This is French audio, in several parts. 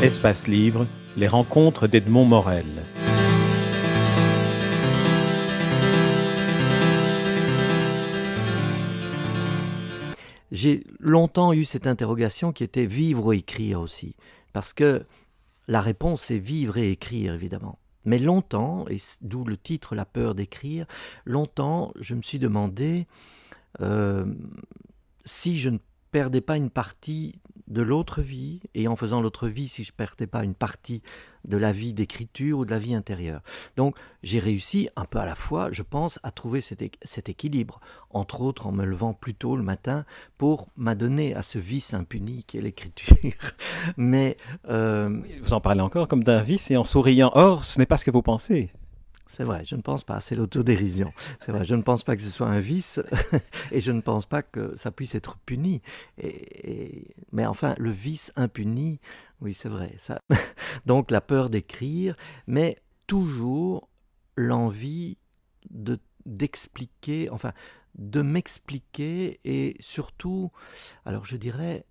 Espace Livre, les rencontres d'Edmond Morel. J'ai longtemps eu cette interrogation qui était vivre ou écrire aussi. Parce que la réponse est vivre et écrire, évidemment. Mais longtemps, et d'où le titre La peur d'écrire, longtemps, je me suis demandé euh, si je ne perdais pas une partie de l'autre vie, et en faisant l'autre vie, si je perdais pas une partie de la vie d'écriture ou de la vie intérieure. Donc j'ai réussi un peu à la fois, je pense, à trouver cet, équilibre, entre autres en me levant plus tôt le matin pour m'adonner à ce vice impuni qui est l'écriture. Mais... Euh, vous en parlez encore comme d'un vice et en souriant, or ce n'est pas ce que vous pensez. C'est vrai, je ne pense pas, c'est l'autodérision. C'est vrai, je ne pense pas que ce soit un vice et je ne pense pas que ça puisse être puni. Et, mais enfin, le vice impuni, oui, c'est vrai. Ça. Donc la peur d'écrire, mais toujours l'envie de d'expliquer, enfin, de m'expliquer et surtout, alors je dirais,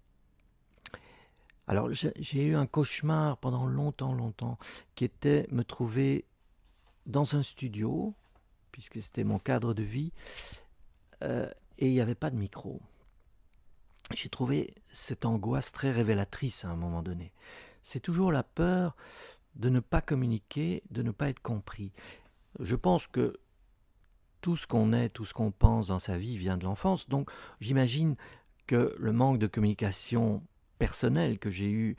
alors j'ai eu un cauchemar pendant longtemps, longtemps, qui était me trouver dans un studio, puisque c'était mon cadre de vie, euh, et il n'y avait pas de micro. J'ai trouvé cette angoisse très révélatrice à un moment donné. C'est toujours la peur de ne pas communiquer, de ne pas être compris. Je pense que tout ce qu'on est, tout ce qu'on pense dans sa vie vient de l'enfance, donc j'imagine que le manque de communication personnelle que j'ai eu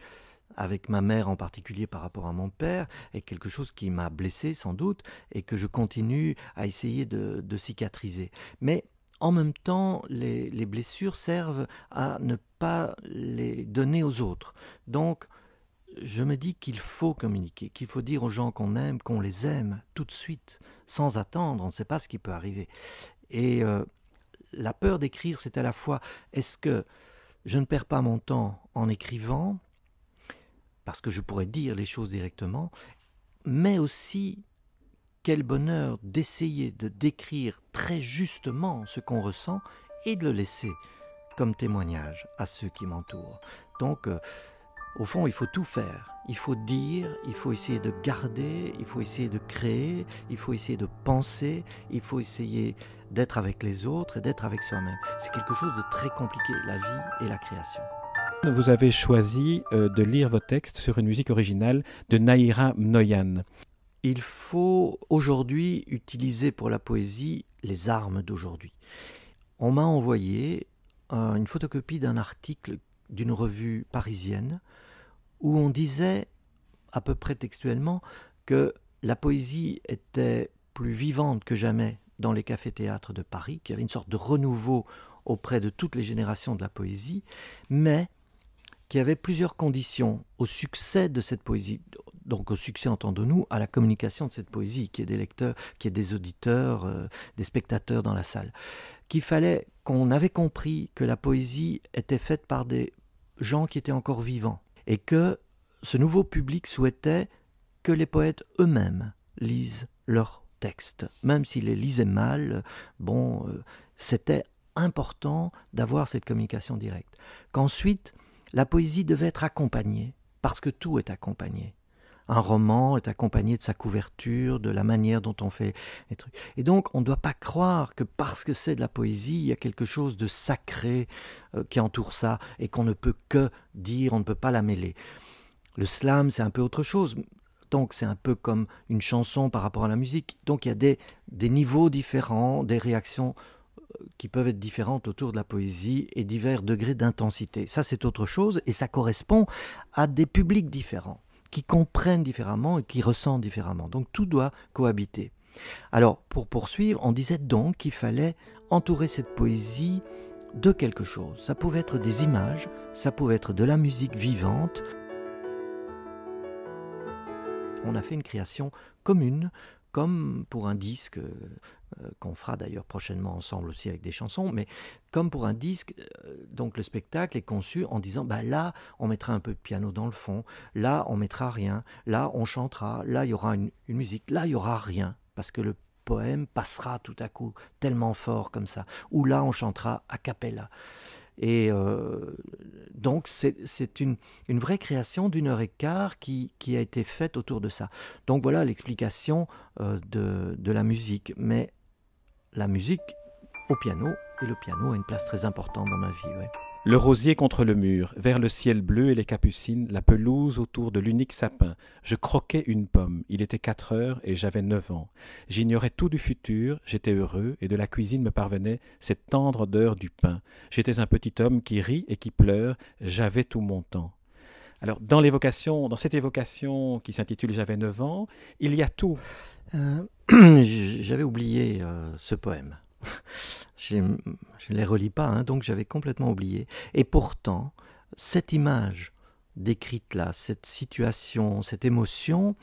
avec ma mère en particulier par rapport à mon père, est quelque chose qui m'a blessé sans doute et que je continue à essayer de, cicatriser. Mais en même temps, les, les, blessures servent à ne pas les donner aux autres. Donc, je me dis qu'il faut communiquer, qu'il faut dire aux gens qu'on aime, qu'on les aime tout de suite, sans attendre, on ne sait pas ce qui peut arriver. Et euh, la peur d'écrire, c'est à la fois, est-ce que je ne perds pas mon temps en écrivant parce que je pourrais dire les choses directement, mais aussi quel bonheur d'essayer de décrire très justement ce qu'on ressent et de le laisser comme témoignage à ceux qui m'entourent. Donc, euh, au fond, il faut tout faire. Il faut dire, il faut essayer de garder, il faut essayer de créer, il faut essayer de penser, il faut essayer d'être avec les autres et d'être avec soi-même. C'est quelque chose de très compliqué, la vie et la création. Vous avez choisi euh, de lire vos textes sur une musique originale de Naïra Mnoyan. Il faut aujourd'hui utiliser pour la poésie les armes d'aujourd'hui. On m'a envoyé euh, une photocopie d'un article d'une revue parisienne où on disait à peu près textuellement que la poésie était plus vivante que jamais dans les cafés-théâtres de Paris, qu'il y avait une sorte de renouveau auprès de toutes les générations de la poésie, mais qui avait plusieurs conditions au succès de cette poésie. Donc au succès, entendons-nous, à la communication de cette poésie, qui est des lecteurs, qui est des auditeurs, euh, des spectateurs dans la salle. Qu'il fallait qu'on avait compris que la poésie était faite par des gens qui étaient encore vivants, et que ce nouveau public souhaitait que les poètes eux-mêmes lisent leurs textes, même s'ils les lisaient mal. Bon, euh, c'était important d'avoir cette communication directe. Qu'ensuite, la poésie devait être accompagnée, parce que tout est accompagné. Un roman est accompagné de sa couverture, de la manière dont on fait les trucs. Et donc, on ne doit pas croire que parce que c'est de la poésie, il y a quelque chose de sacré euh, qui entoure ça et qu'on ne peut que dire, on ne peut pas la mêler. Le slam, c'est un peu autre chose. Donc, c'est un peu comme une chanson par rapport à la musique. Donc, il y a des, des niveaux différents, des réactions qui peuvent être différentes autour de la poésie et divers degrés d'intensité. Ça, c'est autre chose et ça correspond à des publics différents qui comprennent différemment et qui ressentent différemment. Donc tout doit cohabiter. Alors, pour poursuivre, on disait donc qu'il fallait entourer cette poésie de quelque chose. Ça pouvait être des images, ça pouvait être de la musique vivante. On a fait une création commune comme pour un disque, qu'on fera d'ailleurs prochainement ensemble aussi avec des chansons, mais comme pour un disque, euh, donc le spectacle est conçu en disant, bah là, on mettra un peu de piano dans le fond, là, on mettra rien, là, on chantera, là, il y aura une, musique, là, il y aura rien, parce que le poème passera tout à coup tellement fort comme ça, ou là, on chantera a cappella. Et euh, donc, c'est une, une, vraie création d'une heure et quart qui, qui, a été faite autour de ça. Donc, voilà l'explication euh, de, de, la musique. Mais la musique au piano, et le piano a une place très importante dans ma vie. Ouais. Le rosier contre le mur, vers le ciel bleu et les capucines, la pelouse autour de l'unique sapin. Je croquais une pomme. Il était quatre heures et j'avais neuf ans. J'ignorais tout du futur, j'étais heureux, et de la cuisine me parvenait cette tendre odeur du pain. J'étais un petit homme qui rit et qui pleure, j'avais tout mon temps. Alors, dans l'évocation, dans cette évocation qui s'intitule J'avais neuf ans, il y a tout. Euh, j'avais oublié euh, ce poème. je ne les relis pas, hein, donc j'avais complètement oublié. Et pourtant, cette image décrite là, cette situation, cette émotion,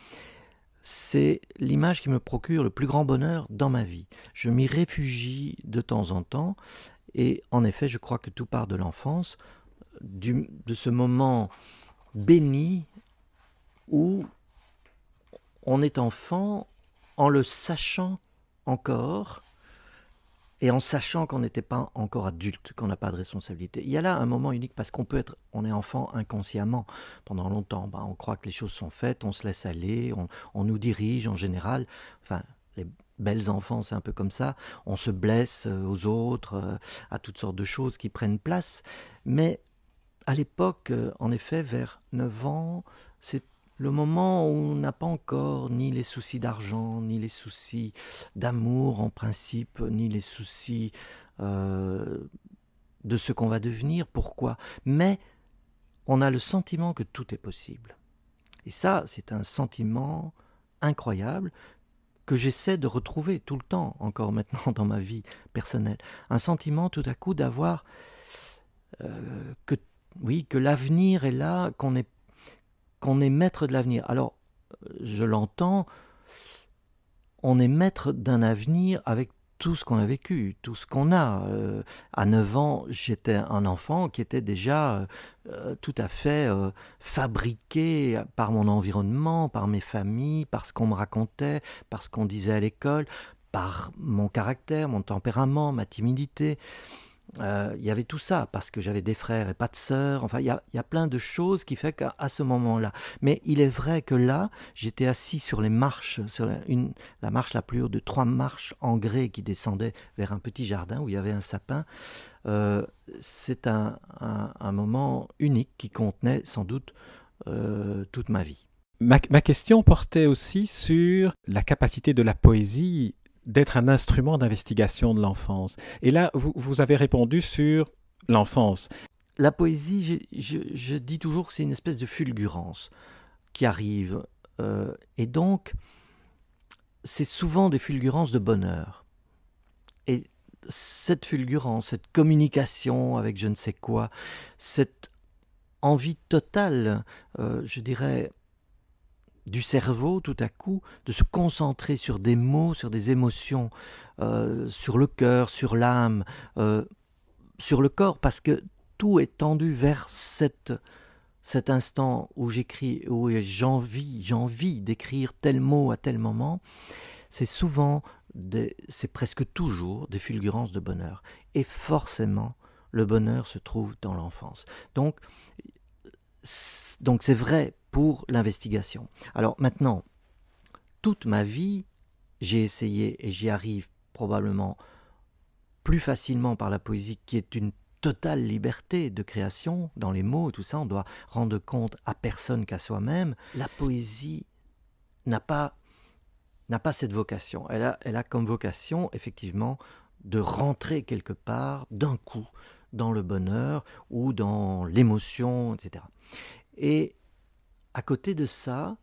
c'est l'image qui me procure le plus grand bonheur dans ma vie. Je m'y réfugie de temps en temps, et en effet, je crois que tout part de l'enfance, de ce moment béni où on est enfant en le sachant encore, et en sachant qu'on n'était pas encore adulte, qu'on n'a pas de responsabilité. Il y a là un moment unique parce qu'on peut être, on est enfant inconsciemment pendant longtemps. Ben, on croit que les choses sont faites, on se laisse aller, on, nous dirige en général. Enfin, les belles enfants, c'est un peu comme ça. On se blesse euh, aux autres, euh, à toutes sortes de choses qui prennent place. Mais à l'époque, euh, en effet, vers 9 ans, c'est le moment où on n'a pas encore ni les soucis d'argent, ni les soucis d'amour en principe, ni les soucis euh, de ce qu'on va devenir, pourquoi? Mais on a le sentiment que tout est possible. Et ça, c'est un sentiment incroyable que j'essaie de retrouver tout le temps, encore maintenant dans ma vie personnelle. Un sentiment tout à coup d'avoir euh, que, oui, que l'avenir est là, qu'on est qu'on est maître de l'avenir. Alors, je l'entends, on est maître d'un avenir avec tout ce qu'on a vécu, tout ce qu'on a. Euh, à 9 ans, j'étais un enfant qui était déjà euh, tout à fait euh, fabriqué par mon environnement, par mes familles, par ce qu'on me racontait, par ce qu'on disait à l'école, par mon caractère, mon tempérament, ma timidité. Euh, il y avait tout ça, parce que j'avais des frères et pas de sœurs. Enfin, il y a, plein de choses qui fait qu'à ce moment-là. Mais il est vrai que là, j'étais assis sur les marches, sur la, une, la marche la plus haute de trois marches en grès qui descendaient vers un petit jardin où il y avait un sapin. Euh, c'est un, moment unique qui contenait sans doute euh, toute ma vie. ma, question portait aussi sur la capacité de la poésie d'être un instrument d'investigation de l'enfance. Et là, vous, avez répondu sur l'enfance. La poésie, je, dis toujours que c'est une espèce de fulgurance qui arrive. Euh, et donc, c'est souvent des fulgurances de bonheur. Et cette fulgurance, cette communication avec je ne sais quoi, cette envie totale, euh, je dirais, du cerveau tout à coup, de se concentrer sur des mots, sur des émotions, euh, sur le cœur, sur l'âme, euh, sur le corps, parce que tout est tendu vers cet instant où j'écris, où j'envie, j'envie d'écrire tel mot à tel moment. C'est souvent, c'est presque toujours des fulgurances de bonheur. Et forcément, le bonheur se trouve dans l'enfance. Donc, donc c'est vrai pour l'investigation. Alors maintenant, toute ma vie, j'ai essayé et j'y arrive probablement plus facilement par la poésie qui est une totale liberté de création dans les mots tout ça, on doit rendre compte à personne qu'à soi-même. La poésie n'a pas n'a pas cette vocation. Elle a, elle a comme vocation effectivement de rentrer quelque part d'un coup dans le bonheur ou dans l'émotion, etc. Et à côté de ça,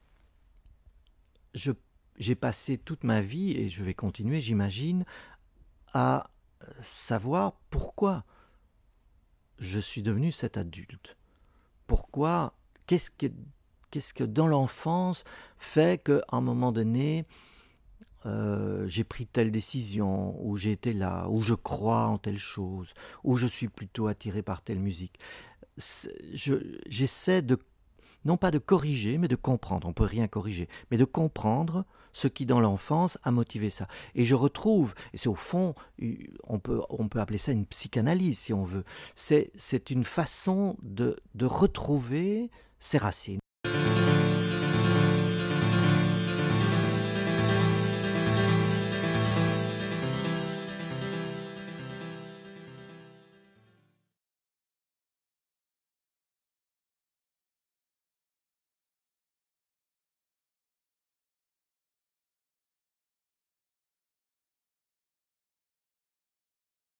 j'ai passé toute ma vie, et je vais continuer, j'imagine, à savoir pourquoi je suis devenu cet adulte. Pourquoi Qu'est-ce que, qu'est-ce que dans l'enfance fait qu'à un moment donné, euh, j'ai pris telle décision, ou j'ai été là, ou je crois en telle chose, ou je suis plutôt attiré par telle musique? j'essaie de non pas de corriger, mais de comprendre. On peut rien corriger, mais de comprendre ce qui dans l'enfance a motivé ça. Et je retrouve, et c'est au fond, on peut, appeler ça une psychanalyse si on veut, c'est une façon de, de retrouver ses racines.